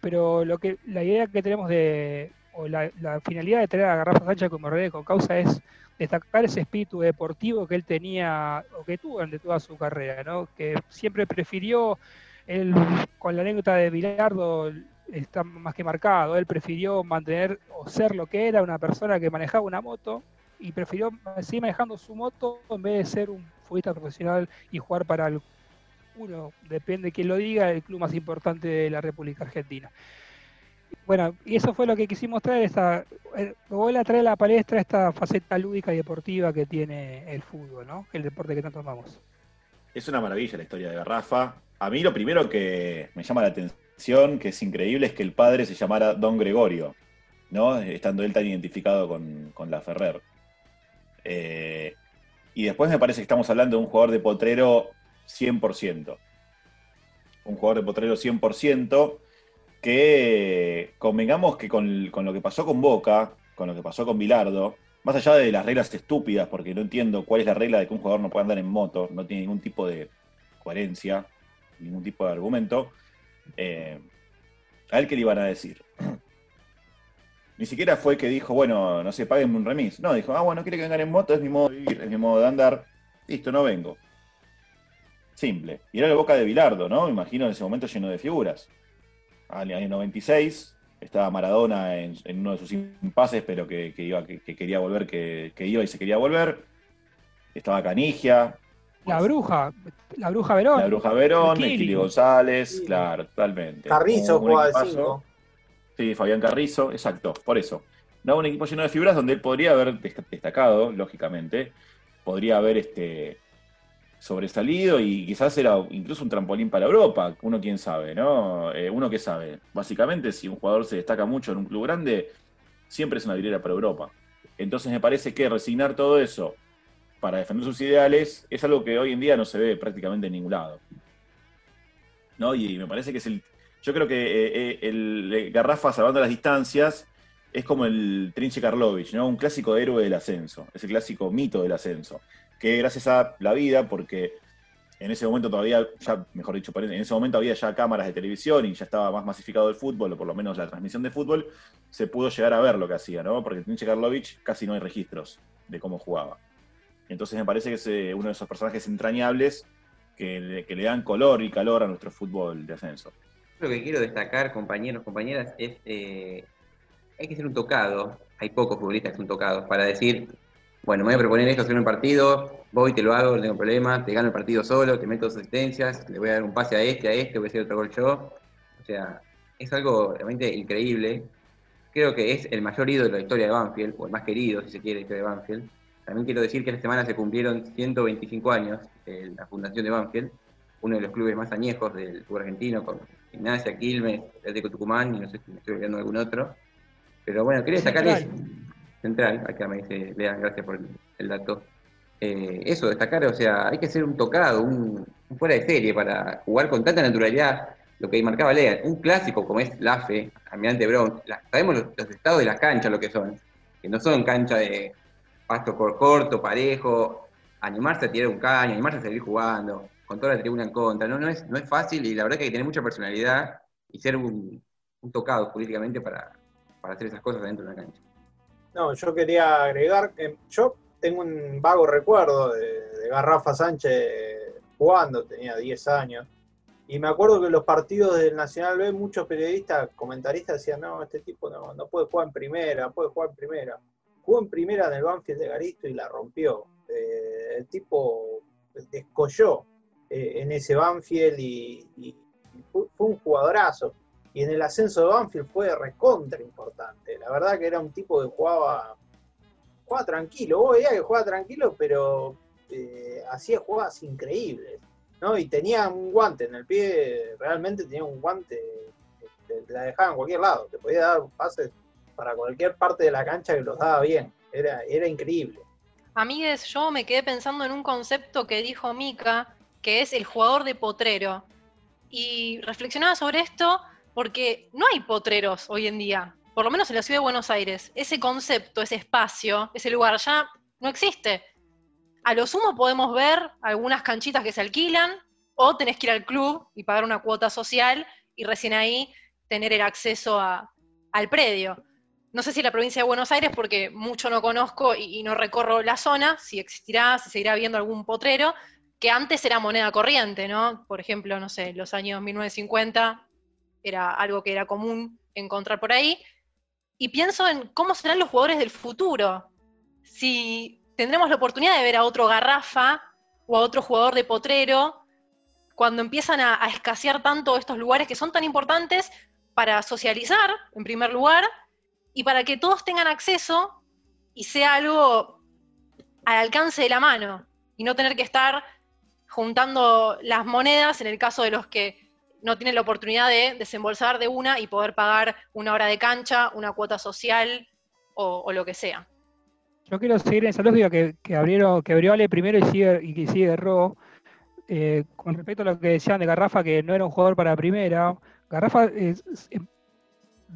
[SPEAKER 3] Pero lo que la idea que tenemos de, o la, la finalidad de tener a Garrafa Sánchez como red con causa es destacar ese espíritu deportivo que él tenía o que tuvo durante toda su carrera, ¿no? que siempre prefirió, él, con la anécdota de Bilardo está más que marcado, él prefirió mantener o ser lo que era, una persona que manejaba una moto y prefirió seguir manejando su moto en vez de ser un futbolista profesional y jugar para el, uno, depende quién lo diga, el club más importante de la República Argentina. Bueno, y eso fue lo que quisimos traer, esta, eh, vuelve a traer a la palestra esta faceta lúdica y deportiva que tiene el fútbol, ¿no? El deporte que tanto amamos.
[SPEAKER 1] Es una maravilla la historia de Garrafa. A mí lo primero que me llama la atención, que es increíble, es que el padre se llamara Don Gregorio, ¿no? Estando él tan identificado con, con la Ferrer. Eh, y después me parece que estamos hablando de un jugador de potrero 100%. Un jugador de potrero 100% que convengamos que con, lo que pasó con Boca, con lo que pasó con Bilardo, más allá de las reglas estúpidas, porque no entiendo cuál es la regla de que un jugador no puede andar en moto, no tiene ningún tipo de coherencia, ningún tipo de argumento, eh, a él qué le iban a decir. Ni siquiera fue que dijo, bueno, no sé, páguenme un remis. No, dijo, ah, bueno, quiere que vengan en moto, es mi modo de vivir, es mi modo de andar. Listo, no vengo. Simple. Y era la boca de Bilardo, ¿no? Me imagino en ese momento lleno de figuras. Al año 96, estaba Maradona en, en uno de sus impases, pero que, que iba, que, que quería volver, que, que iba y se quería volver. Estaba Canigia,
[SPEAKER 3] La bruja, la bruja Verón.
[SPEAKER 1] la Bruja Verón,
[SPEAKER 3] Kili.
[SPEAKER 1] González,
[SPEAKER 4] Sí.
[SPEAKER 1] claro, totalmente.
[SPEAKER 4] Carrizo jugaba de
[SPEAKER 1] equipazo.
[SPEAKER 4] 5.
[SPEAKER 1] Sí, Fabián Carrizo, exacto, por eso. No, un equipo lleno de figuras donde él podría haber dest- destacado, lógicamente, podría haber este, sobresalido y quizás era incluso un trampolín para Europa, uno quién sabe, ¿no? Eh, uno que sabe. Básicamente, si un jugador se destaca mucho en un club grande, siempre es una vidriera para Europa. Entonces me parece que resignar todo eso para defender sus ideales es algo que hoy en día no se ve prácticamente en ningún lado. ¿No? Y me parece que es el, yo creo que eh, eh, el eh, Garrafa, salvando las distancias, es como el Trinche Karlovich, ¿no? Un clásico héroe del ascenso, ese clásico mito del ascenso, que gracias a la vida, porque en ese momento todavía, ya, mejor dicho, en ese momento había ya cámaras de televisión y ya estaba más masificado el fútbol, o por lo menos la transmisión de fútbol, se pudo llegar a ver lo que hacía, ¿no? Porque el Trinche Karlovich casi no hay registros de cómo jugaba. Entonces me parece que es eh, uno de esos personajes entrañables que le, que le dan color y calor a nuestro fútbol de ascenso.
[SPEAKER 5] Lo que quiero destacar, compañeros, compañeras, es eh, hay que ser un tocado. Hay pocos futbolistas que son tocados para decir, bueno, me voy a proponer esto, hacer un partido, voy, te lo hago, no tengo problema, te gano el partido solo, te meto dos asistencias, le voy a dar un pase a este, a este, voy a hacer otro gol yo. O sea, es algo realmente increíble. Creo que es el mayor ídolo de la historia de Banfield, o el más querido, si se quiere, de la historia de Banfield. También quiero decir que esta semana se cumplieron 125 años de la fundación de Banfield, uno de los clubes más añejos del fútbol argentino, con Gimnasia, Quilmes, Atlético Tucumán, y no sé si me estoy olvidando algún otro. Pero bueno, quería eso. Central, acá me dice, Lean, gracias por el, dato. Eh, eso, destacar, o sea, hay que ser un tocado, un, un fuera de serie para jugar con tanta naturalidad. Lo que marcaba Lean, un clásico como es la FE, Almirante Brown, sabemos los, estados de las canchas lo que son, que no son canchas de pasto cor- corto, parejo, animarse a tirar un caño, animarse a seguir jugando, con toda la tribuna en contra, no, no, es, no es fácil y la verdad que hay que tener mucha personalidad y ser un, un tocado políticamente para, para hacer esas cosas dentro de la cancha.
[SPEAKER 4] No, yo quería agregar, que yo tengo un vago recuerdo de, Garrafa Sánchez jugando, tenía 10 años, y me acuerdo que los partidos del Nacional B muchos periodistas, comentaristas decían, no, este tipo no, no puede jugar en primera, puede jugar en primera. Jugó en primera en el Banfield de Garisto y la rompió. Eh, el tipo descolló eh, en ese Banfield y, y- fue un jugadorazo y en el ascenso de Banfield fue recontra importante. La verdad que era un tipo que jugaba, jugaba tranquilo. Vos veías que jugaba tranquilo, pero eh, hacía jugadas increíbles. ¿no? Y tenía un guante en el pie, realmente tenía un guante, que te la dejaba en cualquier lado. Te podía dar pases para cualquier parte de la cancha que los daba bien. Era, era increíble.
[SPEAKER 2] Amigues, yo me quedé pensando en un concepto que dijo Mika, que es el jugador de potrero. Y reflexionaba sobre esto porque no hay potreros hoy en día, por lo menos en la ciudad de Buenos Aires. Ese concepto, ese espacio, ese lugar ya no existe. A lo sumo podemos ver algunas canchitas que se alquilan o tenés que ir al club y pagar una cuota social y recién ahí tener el acceso al predio. No sé si la provincia de Buenos Aires, porque mucho no conozco y, y no recorro la zona, si existirá, si seguirá habiendo algún potrero, que antes era moneda corriente, ¿no? Por ejemplo, no sé, los años 1950 era algo que era común encontrar por ahí. Y pienso en cómo serán los jugadores del futuro. Si tendremos la oportunidad de ver a otro Garrafa o a otro jugador de potrero cuando empiezan a, a escasear tanto estos lugares que son tan importantes para socializar, en primer lugar, y para que todos tengan acceso y sea algo al alcance de la mano, y no tener que estar juntando las monedas en el caso de los que no tienen la oportunidad de desembolsar de una y poder pagar una hora de cancha, una cuota social o, lo que sea.
[SPEAKER 3] Yo quiero seguir en esa lógica que, abrieron, que abrió Ale primero y, sigue, y que sigue Ro. Eh, con respecto a lo que decían de Garrafa, que no era un jugador para primera, Garrafa em,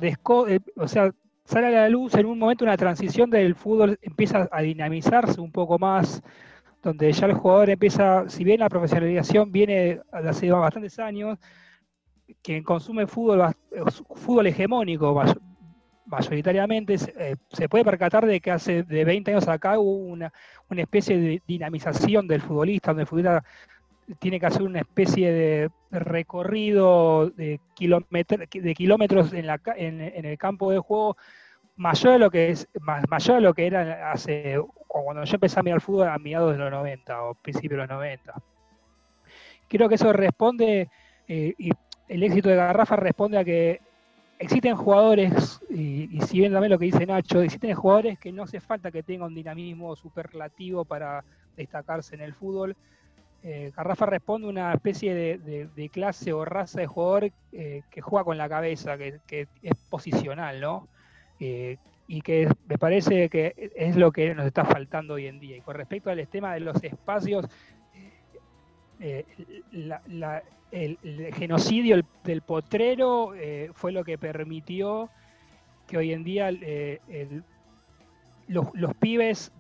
[SPEAKER 3] eh, o sea, sale a la luz en un momento una transición del fútbol, empieza a dinamizarse un poco más, donde ya el jugador empieza, si bien la profesionalización viene de hace bastantes años, quien consume fútbol, eh, fútbol hegemónico may- mayoritariamente, se, eh, se puede percatar de que hace de 20 años acá hubo una, una especie de dinamización del futbolista, donde el futbolista tiene que hacer una especie de recorrido de, de kilómetros en, la, en, en el campo de juego mayor de lo que es ma- mayor de lo que era hace cuando yo empecé a mirar fútbol a mediados de los 90 o principios de los 90. Creo que eso responde eh, y el éxito de Garrafa responde a que existen jugadores, y, si bien también lo que dice Nacho, existen jugadores que no hace falta que tengan un dinamismo superlativo para destacarse en el fútbol. Eh, Garrafa responde a una especie de, clase o raza de jugador eh, que juega con la cabeza, que, que es posicional, ¿no? Eh, y que me parece que es lo que nos está faltando hoy en día. Y con respecto al tema de los espacios, eh, el, genocidio el- del potrero eh, fue lo que permitió que hoy en día eh, el- los, los pibes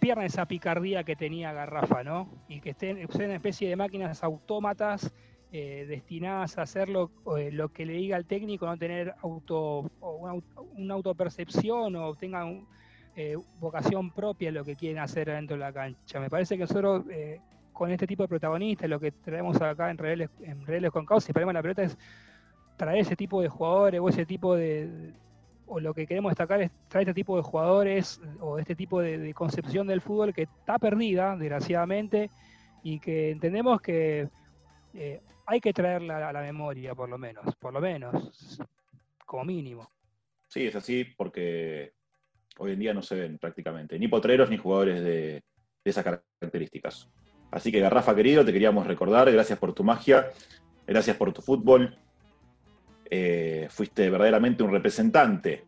[SPEAKER 3] pierdan esa picardía que tenía Garrafa, ¿no? Y que estén, sean una especie de máquinas autómatas eh, destinadas a hacer lo, lo que le diga el técnico, no tener auto, una, una autopercepción o tengan vocación propia en lo que quieren hacer dentro de la cancha. Me parece que nosotros con este tipo de protagonistas, lo que traemos acá en Rebeldes, en Rebeldes con Causa, si ponemos la pelota es traer ese tipo de jugadores o ese tipo de, o lo que queremos destacar es traer este tipo de jugadores o este tipo de, de concepción del fútbol que está perdida, desgraciadamente, y que entendemos que eh, hay que traerla a la memoria, por lo menos, por lo menos, como mínimo.
[SPEAKER 1] Sí, es así porque hoy en día no se ven prácticamente ni potreros ni jugadores de, de esas características. Así que Garrafa querido, te queríamos recordar, gracias por tu magia, gracias por tu fútbol. Eh, fuiste verdaderamente un representante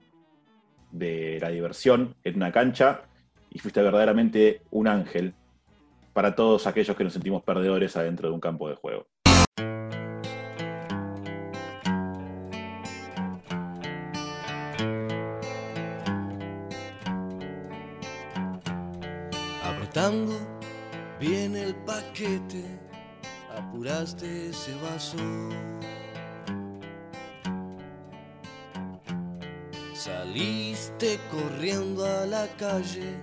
[SPEAKER 1] de la diversión en una cancha y fuiste verdaderamente un ángel para todos aquellos que nos sentimos perdedores adentro de un campo de juego.
[SPEAKER 8] Apuraste ese vaso. Saliste corriendo a la calle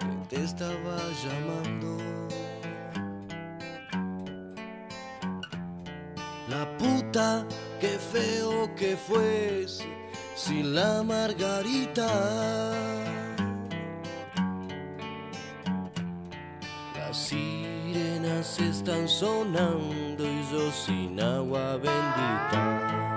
[SPEAKER 8] que te estaba llamando. La puta, qué feo que fuese sin la margarita. Están sonando y yo sin agua bendita.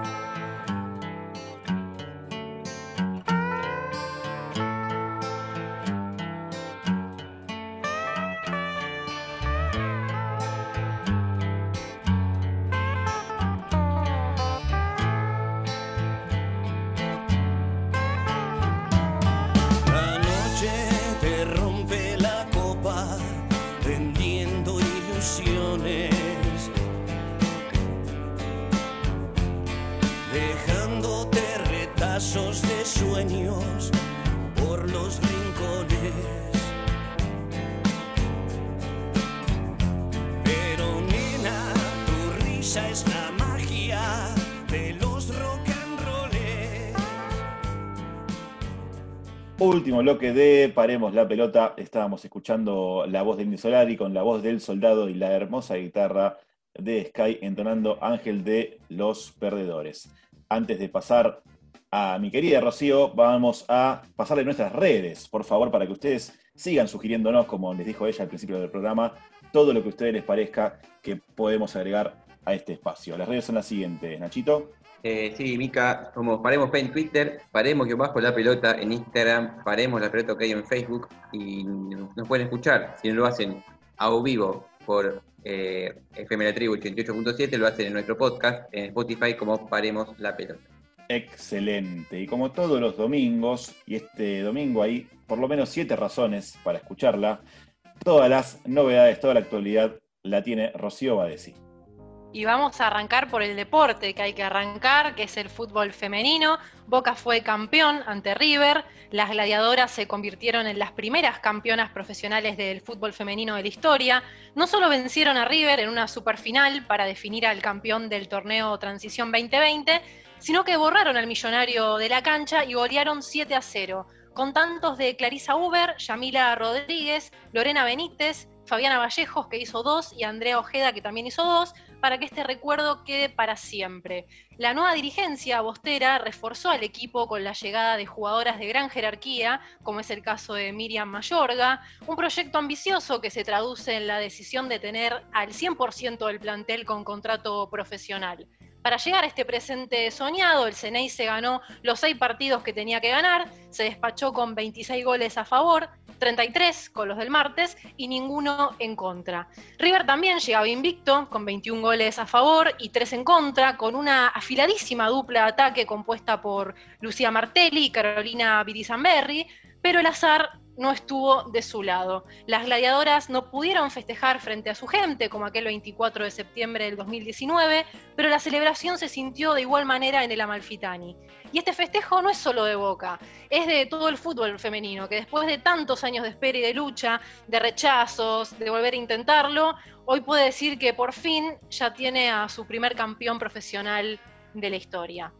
[SPEAKER 1] Último bloque de Paremos la pelota. Estábamos escuchando la voz de Indy Solari con la voz del soldado y la hermosa guitarra de Sky entonando Ángel de los Perdedores. Antes de pasar a mi querida Rocío, vamos a pasarle nuestras redes, por favor, para que ustedes sigan sugiriéndonos, como les dijo ella al principio del programa, todo lo que a ustedes les parezca que podemos agregar a este espacio. Las redes son las siguientes, Nachito.
[SPEAKER 5] Eh, sí, Mica, como Paremos P en Twitter, Paremos que bajo la pelota en Instagram, Paremos la pelota OK en Facebook y nos pueden escuchar. Si no lo hacen a vivo por eh, FM La Tribu 88.7, lo hacen en nuestro podcast en Spotify como Paremos la pelota.
[SPEAKER 1] Excelente. Y como todos los domingos, y este domingo hay por lo menos siete razones para escucharla, todas las novedades, toda la actualidad la tiene Rocío Badesi.
[SPEAKER 2] Y vamos a arrancar por el deporte que hay que arrancar, que es el fútbol femenino. Boca fue campeón ante River. Las gladiadoras se convirtieron en las primeras campeonas profesionales del fútbol femenino de la historia. No solo vencieron a River en una superfinal para definir al campeón del torneo Transición 2020, sino que borraron al millonario de la cancha y golearon 7 a 0, con tantos de Clarisa Uber, Yamila Rodríguez, Lorena Benítez, Fabiana Vallejos, que hizo dos, y Andrea Ojeda, que también hizo dos, para que este recuerdo quede para siempre. La nueva dirigencia bostera reforzó al equipo con la llegada de jugadoras de gran jerarquía, como es el caso de Miriam Mayorga, un proyecto ambicioso que se traduce en la decisión de tener al 100% del plantel con contrato profesional. Para llegar a este presente soñado, el Ceney se ganó los seis partidos que tenía que ganar, se despachó con 26 goles a favor, 33 con los del martes y ninguno en contra. River también llegaba invicto con 21 goles a favor y 3 en contra, con una afiladísima dupla de ataque compuesta por Lucía Martelli y Carolina Virizamberri, pero el azar no estuvo de su lado. Las gladiadoras no pudieron festejar frente a su gente, como aquel 24 de septiembre del 2019, pero la celebración se sintió de igual manera en el Amalfitani. Y este festejo no es solo de Boca, es de todo el fútbol femenino, que después de tantos años de espera y de lucha, de rechazos, de volver a intentarlo, hoy puede decir que por fin ya tiene a su primer campeón profesional de la historia.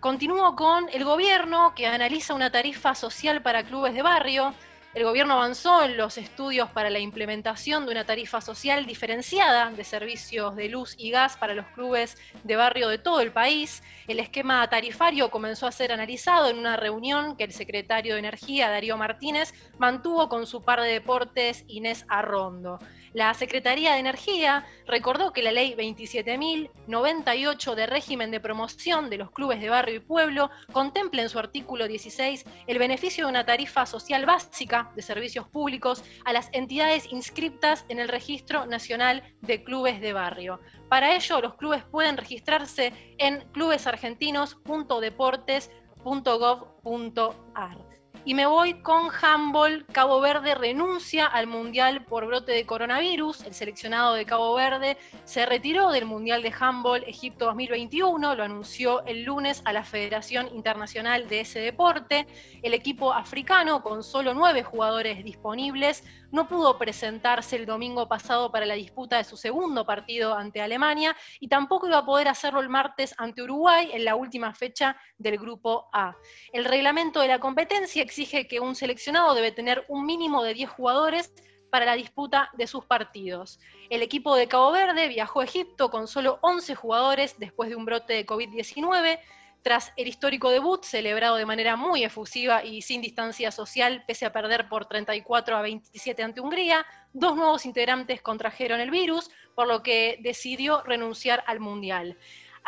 [SPEAKER 2] Continúo con el gobierno que analiza una tarifa social para clubes de barrio. El gobierno avanzó en los estudios para la implementación de una tarifa social diferenciada de servicios de luz y gas para los clubes de barrio de todo el país. El esquema tarifario comenzó a ser analizado en una reunión que el secretario de Energía, Darío Martínez, mantuvo con su par de deportes, Inés Arrondo. La Secretaría de Energía recordó que la ley 27.098 de régimen de promoción de los clubes de barrio y pueblo contempla en su artículo 16 el beneficio de una tarifa social básica de servicios públicos a las entidades inscriptas en el Registro Nacional de Clubes de Barrio. Para ello, los clubes pueden registrarse en clubesargentinos.deportes.gov.ar. Y me voy con handball. Cabo Verde renuncia al Mundial por brote de coronavirus. El seleccionado de Cabo Verde se retiró del Mundial de Handball Egipto 2021. Lo anunció el lunes a la Federación Internacional de ese deporte. El equipo africano, con solo nueve jugadores disponibles, no pudo presentarse el domingo pasado para la disputa de su segundo partido ante Alemania y tampoco iba a poder hacerlo el martes ante Uruguay en la última fecha del grupo A. El reglamento de la competencia exige que un seleccionado debe tener un mínimo de 10 jugadores para la disputa de sus partidos. El equipo de Cabo Verde viajó a Egipto con solo 11 jugadores después de un brote de COVID-19 tras el histórico debut, celebrado de manera muy efusiva y sin distancia social, pese a perder por 34 a 27 ante Hungría, dos nuevos integrantes contrajeron el virus, por lo que decidió renunciar al Mundial.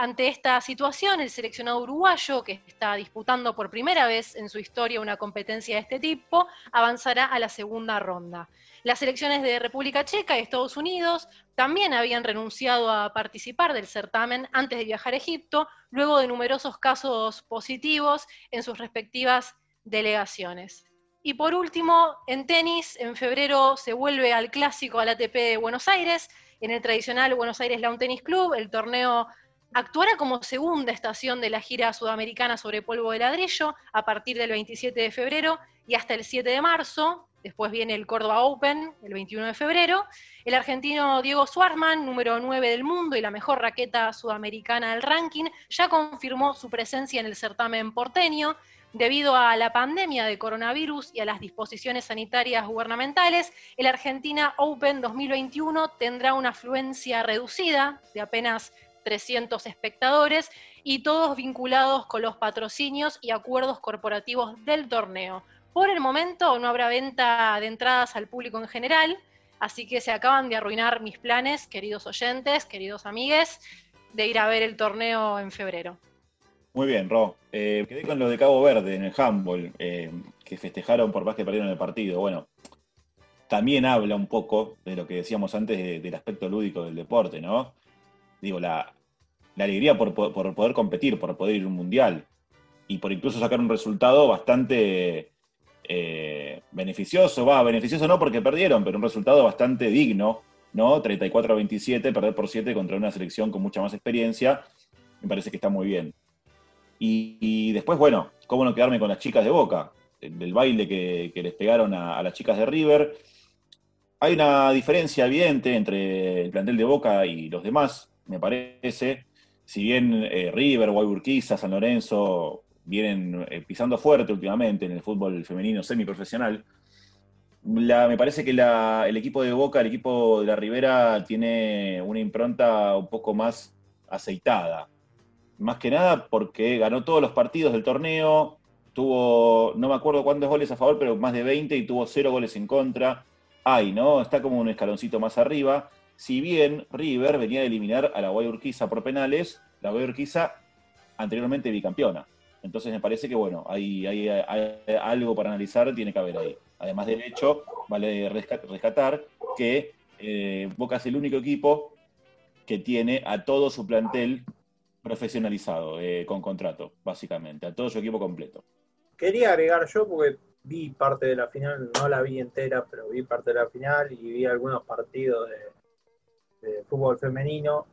[SPEAKER 2] Ante esta situación, el seleccionado uruguayo, que está disputando por primera vez en su historia una competencia de este tipo, avanzará a la segunda ronda. Las selecciones de República Checa y Estados Unidos también habían renunciado a participar del certamen antes de viajar a Egipto, luego de numerosos casos positivos en sus respectivas delegaciones. Y por último, en tenis, en febrero se vuelve al clásico al ATP de Buenos Aires, en el tradicional Buenos Aires Lawn Tennis Club, el torneo actuará como segunda estación de la gira sudamericana sobre polvo de ladrillo a partir del 27 de febrero y hasta el 7 de marzo. Después viene el Córdoba Open el 21 de febrero. El argentino Diego Schwartzman, número 9 del mundo y la mejor raqueta sudamericana del ranking, ya confirmó su presencia en el certamen porteño. Debido a la pandemia de coronavirus y a las disposiciones sanitarias gubernamentales, el Argentina Open 2021 tendrá una afluencia reducida de apenas 300 espectadores y todos vinculados con los patrocinios y acuerdos corporativos del torneo. Por el momento no habrá venta de entradas al público en general. Así que se acaban de arruinar mis planes, queridos oyentes, queridos amigues, de ir a ver el torneo en febrero.
[SPEAKER 1] Muy bien, Ro. Eh, quedé con lo de Cabo Verde en el handball, eh, que festejaron por más que perdieron el partido. Bueno, también habla un poco de lo que decíamos antes de- del aspecto lúdico del deporte, ¿no? Digo, la, alegría por, po- por poder competir, por poder ir a un mundial y por incluso sacar un resultado bastante eh, beneficioso. Va, beneficioso no porque perdieron, pero un resultado bastante digno, ¿no? 34 a 27, perder por 7 contra una selección con mucha más experiencia, me parece que está muy bien. Y, después, bueno, cómo no quedarme con las chicas de Boca, del baile que, les pegaron a las chicas de River. Hay una diferencia evidente entre el plantel de Boca y los demás, me parece. Si bien eh, River, Guayurquiza, San Lorenzo vienen eh, pisando fuerte últimamente en el fútbol femenino semiprofesional, la- me parece que la- el equipo de Boca, el equipo de la Ribera, tiene una impronta un poco más aceitada. Más que nada porque ganó todos los partidos del torneo, tuvo, no me acuerdo cuántos goles a favor, pero más de 20 y tuvo cero goles en contra. Ay, ¿no? Está como un escaloncito más arriba. Si bien River venía de eliminar a la Guay Urquiza por penales, la Guay Urquiza anteriormente bicampeona. Entonces me parece que, bueno, hay, algo para analizar, tiene que haber ahí. Además del hecho, vale resca- rescatar que eh, Boca es el único equipo que tiene a todo su plantel profesionalizado, eh, con contrato, básicamente, a todo su equipo completo.
[SPEAKER 4] Quería agregar yo, porque vi parte de la final, no la vi entera, pero vi parte de la final y vi algunos partidos de, fútbol femenino.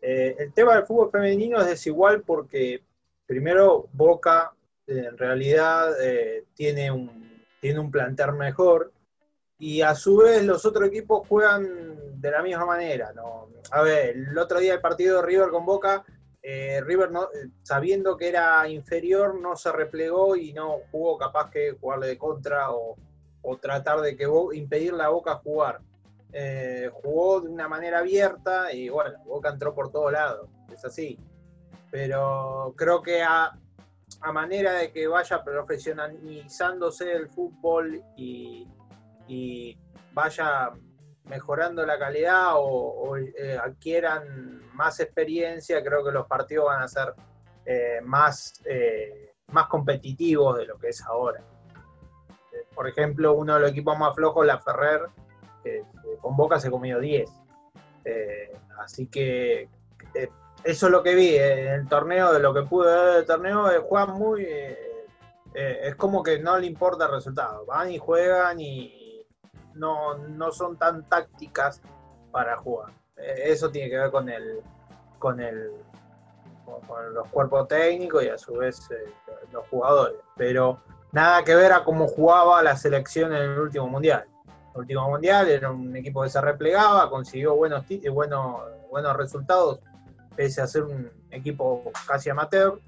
[SPEAKER 4] Eh, el tema del fútbol femenino es desigual porque, primero, Boca en realidad eh, tiene, un, tiene un plantel mejor y a su vez los otros equipos juegan de la misma manera. ¿no? A ver, el otro día el partido de River con Boca eh, River, sabiendo que era inferior, no se replegó y no jugó capaz que jugarle de contra o, o tratar de que Bo- impedirle a Boca jugar. Eh, jugó de una manera abierta y bueno, Boca entró por todos lados, es así. Pero creo que a, a manera de que vaya profesionalizándose el fútbol y, y vaya mejorando la calidad o, eh, adquieran más experiencia, creo que los partidos van a ser eh, más, más competitivos de lo que es ahora. Por ejemplo, uno de los equipos más flojos, la Ferrer, que con Boca se comió 10. Eh, así que eh, eso es lo que vi eh, en el torneo, de lo que pude ver del torneo, eh, juegan muy... es como que no le importa el resultado, van y juegan y no, no son tan tácticas para jugar. Eso tiene que ver con el con el con, los cuerpos técnicos y a su vez los jugadores. Pero nada que ver a cómo jugaba la selección en el último mundial. Último mundial era un equipo que se replegaba, consiguió buenos, ti- buenos, buenos resultados, pese a ser un equipo casi amateur,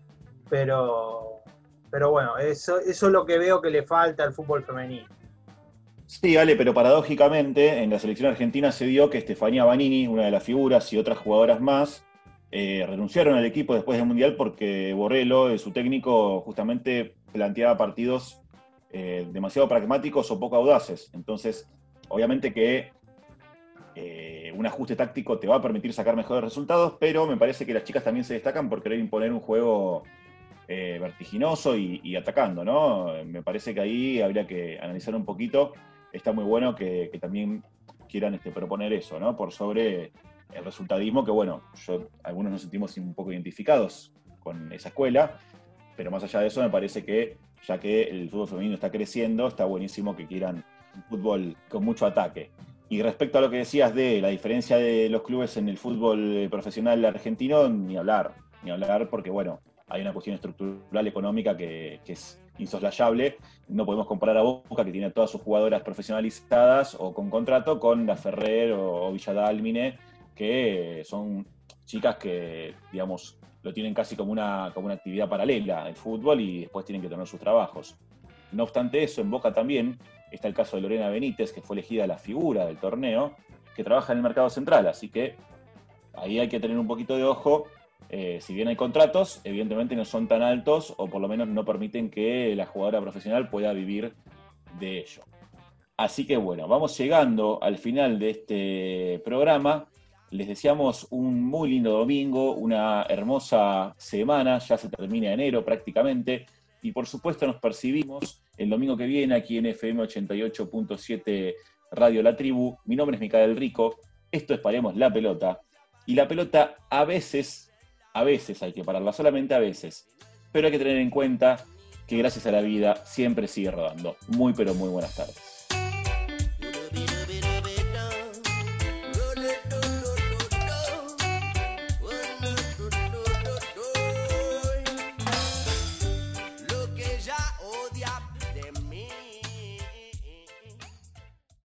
[SPEAKER 4] pero, pero bueno, eso, eso es lo que veo que le falta al fútbol femenino.
[SPEAKER 1] Sí, Ale, pero paradójicamente en la selección argentina se dio que Estefanía Banini, una de las figuras, y otras jugadoras más, eh, renunciaron al equipo después del Mundial porque Borrello, eh, su técnico, justamente planteaba partidos eh, demasiado pragmáticos o poco audaces. Entonces, obviamente que eh, un ajuste táctico te va a permitir sacar mejores resultados, pero me parece que las chicas también se destacan por querer imponer un juego eh, vertiginoso y, atacando, ¿no? Me parece que ahí habría que analizar un poquito. Está muy bueno que, que también quieran este, proponer eso, ¿no? Por sobre el resultadismo, que bueno, yo, algunos nos sentimos un poco identificados con esa escuela, pero más allá de eso me parece que ya que el fútbol femenino está creciendo, está buenísimo que quieran fútbol con mucho ataque. Y respecto a lo que decías de la diferencia de los clubes en el fútbol eh, profesional argentino, ni hablar, ni hablar, porque bueno, hay una cuestión estructural económica que, es insoslayable. No podemos comparar a Boca, que tiene a todas sus jugadoras profesionalizadas o con contrato, con la Ferrer o, o Villadalmine, que son chicas que, digamos, lo tienen casi como una, como una actividad paralela, el fútbol, y después tienen que tener sus trabajos. No obstante eso, en Boca también está el caso de Lorena Benítez, que fue elegida la figura del torneo, que trabaja en el mercado central, así que ahí hay que tener un poquito de ojo. Eh, si bien hay contratos, evidentemente no son tan altos o por lo menos no permiten que la jugadora profesional pueda vivir de ello. Así que bueno, vamos llegando al final de este programa. Les deseamos un muy lindo domingo, una hermosa semana, ya se termina enero prácticamente, y por supuesto nos percibimos el domingo que viene aquí en FM 88.7 Radio La Tribu. Mi nombre es Micael Rico, esto es Paremos la Pelota, y la pelota a veces, a veces hay que pararla, solamente a veces, pero hay que tener en cuenta que gracias a la vida siempre sigue rodando. Muy pero muy buenas tardes.